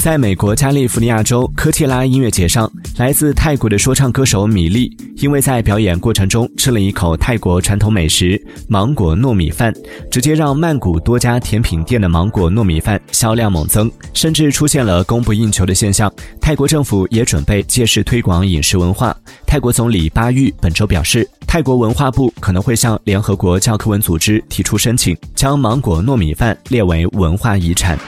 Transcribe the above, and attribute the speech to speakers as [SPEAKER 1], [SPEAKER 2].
[SPEAKER 1] 在美国加利福尼亚州科切拉音乐节上来自泰国的说唱歌手米粒因为在表演过程中吃了一口泰国传统美食芒果糯米饭直接让曼谷多家甜品店的芒果糯米饭销量猛增甚至出现了供不应求的现象泰国政府也准备借势推广饮食文化。泰国总理巴育本周表示泰国文化部可能会向联合国教科文组织提出申请将芒果糯米饭列为文化遗产。